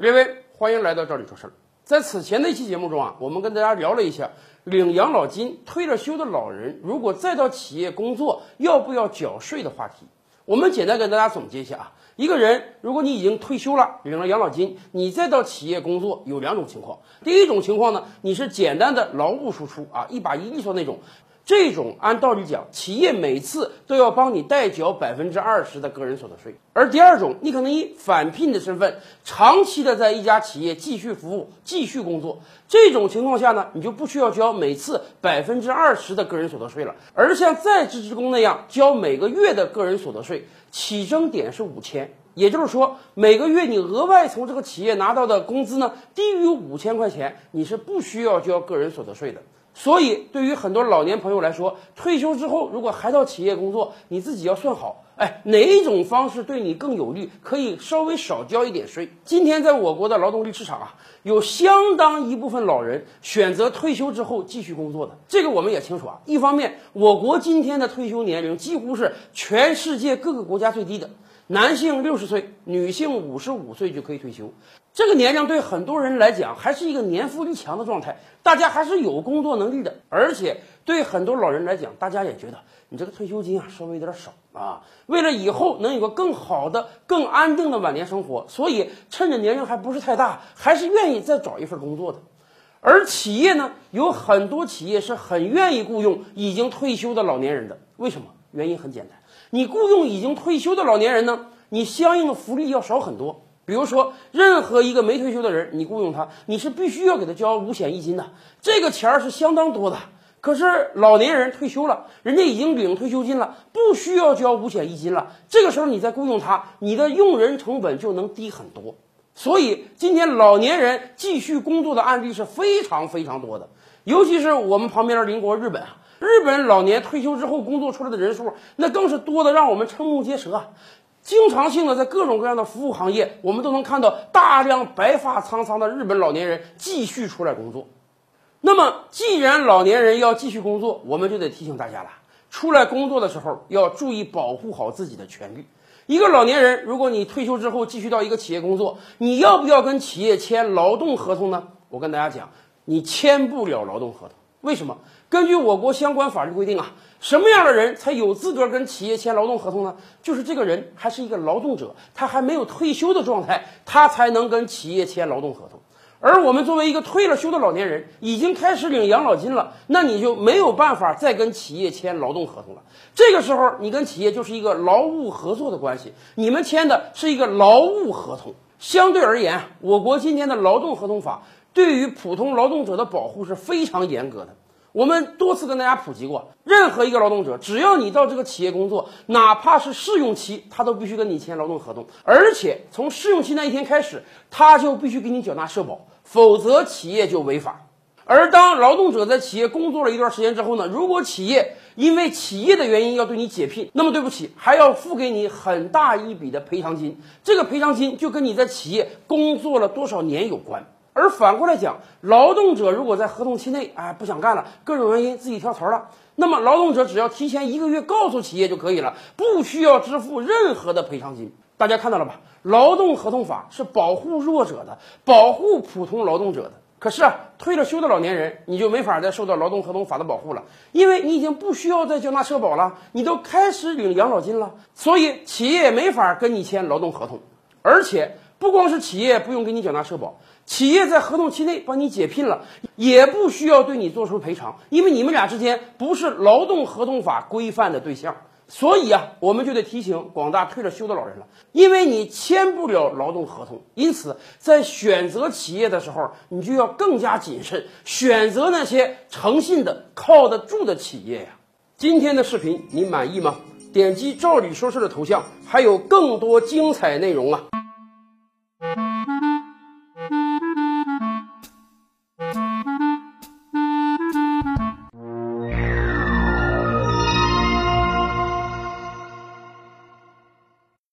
列位，欢迎来到这里说事儿。在此前的一期节目中啊，我们跟大家聊了一下领养老金、退了休的老人如果再到企业工作，要不要缴税的话题。我们简单跟大家总结一下啊，一个人如果你已经退休了，领了养老金，你再到企业工作，有两种情况。第一种情况呢，你是简单的劳务输出啊，一把一利索那种。这种按道理讲，企业每次都要帮你代缴百分之二十的个人所得税。而第二种，你可能以返聘的身份，长期的在一家企业继续服务、继续工作。这种情况下呢，你就不需要交每次百分之二十的个人所得税了，而像在职职工那样交每个月的个人所得税，起征点是五千。也就是说，每个月你额外从这个企业拿到的工资呢，低于五千块钱，你是不需要交个人所得税的。所以，对于很多老年朋友来说，退休之后如果还到企业工作，你自己要算好，哎，哪一种方式对你更有利，可以稍微少交一点税。今天在我国的劳动力市场啊，有相当一部分老人选择退休之后继续工作的，这个我们也清楚啊。一方面，我国今天的退休年龄几乎是全世界各个国家最低的。男性六十岁，女性五十五岁就可以退休，这个年龄对很多人来讲还是一个年富力强的状态，大家还是有工作能力的，而且对很多老人来讲，大家也觉得你这个退休金啊稍微有点少啊，为了以后能有个更好的、更安定的晚年生活，所以趁着年龄还不是太大，还是愿意再找一份工作的。而企业呢，有很多企业是很愿意雇佣已经退休的老年人的，为什么？原因很简单。你雇佣已经退休的老年人呢，你相应的福利要少很多。比如说，任何一个没退休的人，你雇佣他，你是必须要给他交五险一金的，这个钱儿是相当多的。可是老年人退休了，人家已经领退休金了，不需要交五险一金了。这个时候你再雇佣他，你的用人成本就能低很多。所以今天老年人继续工作的案例是非常非常多的，尤其是我们旁边的邻国日本啊。日本老年退休之后工作出来的人数，那更是多的让我们瞠目结舌。经常性的在各种各样的服务行业，我们都能看到大量白发苍苍的日本老年人继续出来工作。那么，既然老年人要继续工作，我们就得提醒大家了：出来工作的时候要注意保护好自己的权利。一个老年人，如果你退休之后继续到一个企业工作，你要不要跟企业签劳动合同呢？我跟大家讲，你签不了劳动合同。为什么？根据我国相关法律规定啊，什么样的人才有资格跟企业签劳动合同呢？就是这个人还是一个劳动者，他还没有退休的状态，他才能跟企业签劳动合同。而我们作为一个退了休的老年人，已经开始领养老金了，那你就没有办法再跟企业签劳动合同了。这个时候，你跟企业就是一个劳务合作的关系，你们签的是一个劳务合同。相对而言，我国今天的劳动合同法对于普通劳动者的保护是非常严格的。我们多次跟大家普及过，任何一个劳动者，只要你到这个企业工作，哪怕是试用期，他都必须跟你签劳动合同，而且从试用期那一天开始，他就必须给你缴纳社保，否则企业就违法。而当劳动者在企业工作了一段时间之后呢，如果企业因为企业的原因要对你解聘，那么对不起，还要付给你很大一笔的赔偿金，这个赔偿金就跟你在企业工作了多少年有关。而反过来讲，劳动者如果在合同期内，哎，不想干了，各种原因自己跳槽了，那么劳动者只要提前一个月告诉企业就可以了，不需要支付任何的赔偿金。大家看到了吧？劳动合同法是保护弱者的，保护普通劳动者的。可是啊，退了休的老年人，你就没法再受到劳动合同法的保护了，因为你已经不需要再缴纳社保了，你都开始领养老金了，所以企业也没法跟你签劳动合同，而且。不光是企业不用给你缴纳社保，企业在合同期内帮你解聘了，也不需要对你做出赔偿，因为你们俩之间不是劳动合同法规范的对象。所以啊，我们就得提醒广大退了休的老人了，因为你签不了劳动合同，因此在选择企业的时候，你就要更加谨慎，选择那些诚信的、靠得住的企业呀。今天的视频你满意吗？点击“照理说事”的头像，还有更多精彩内容啊！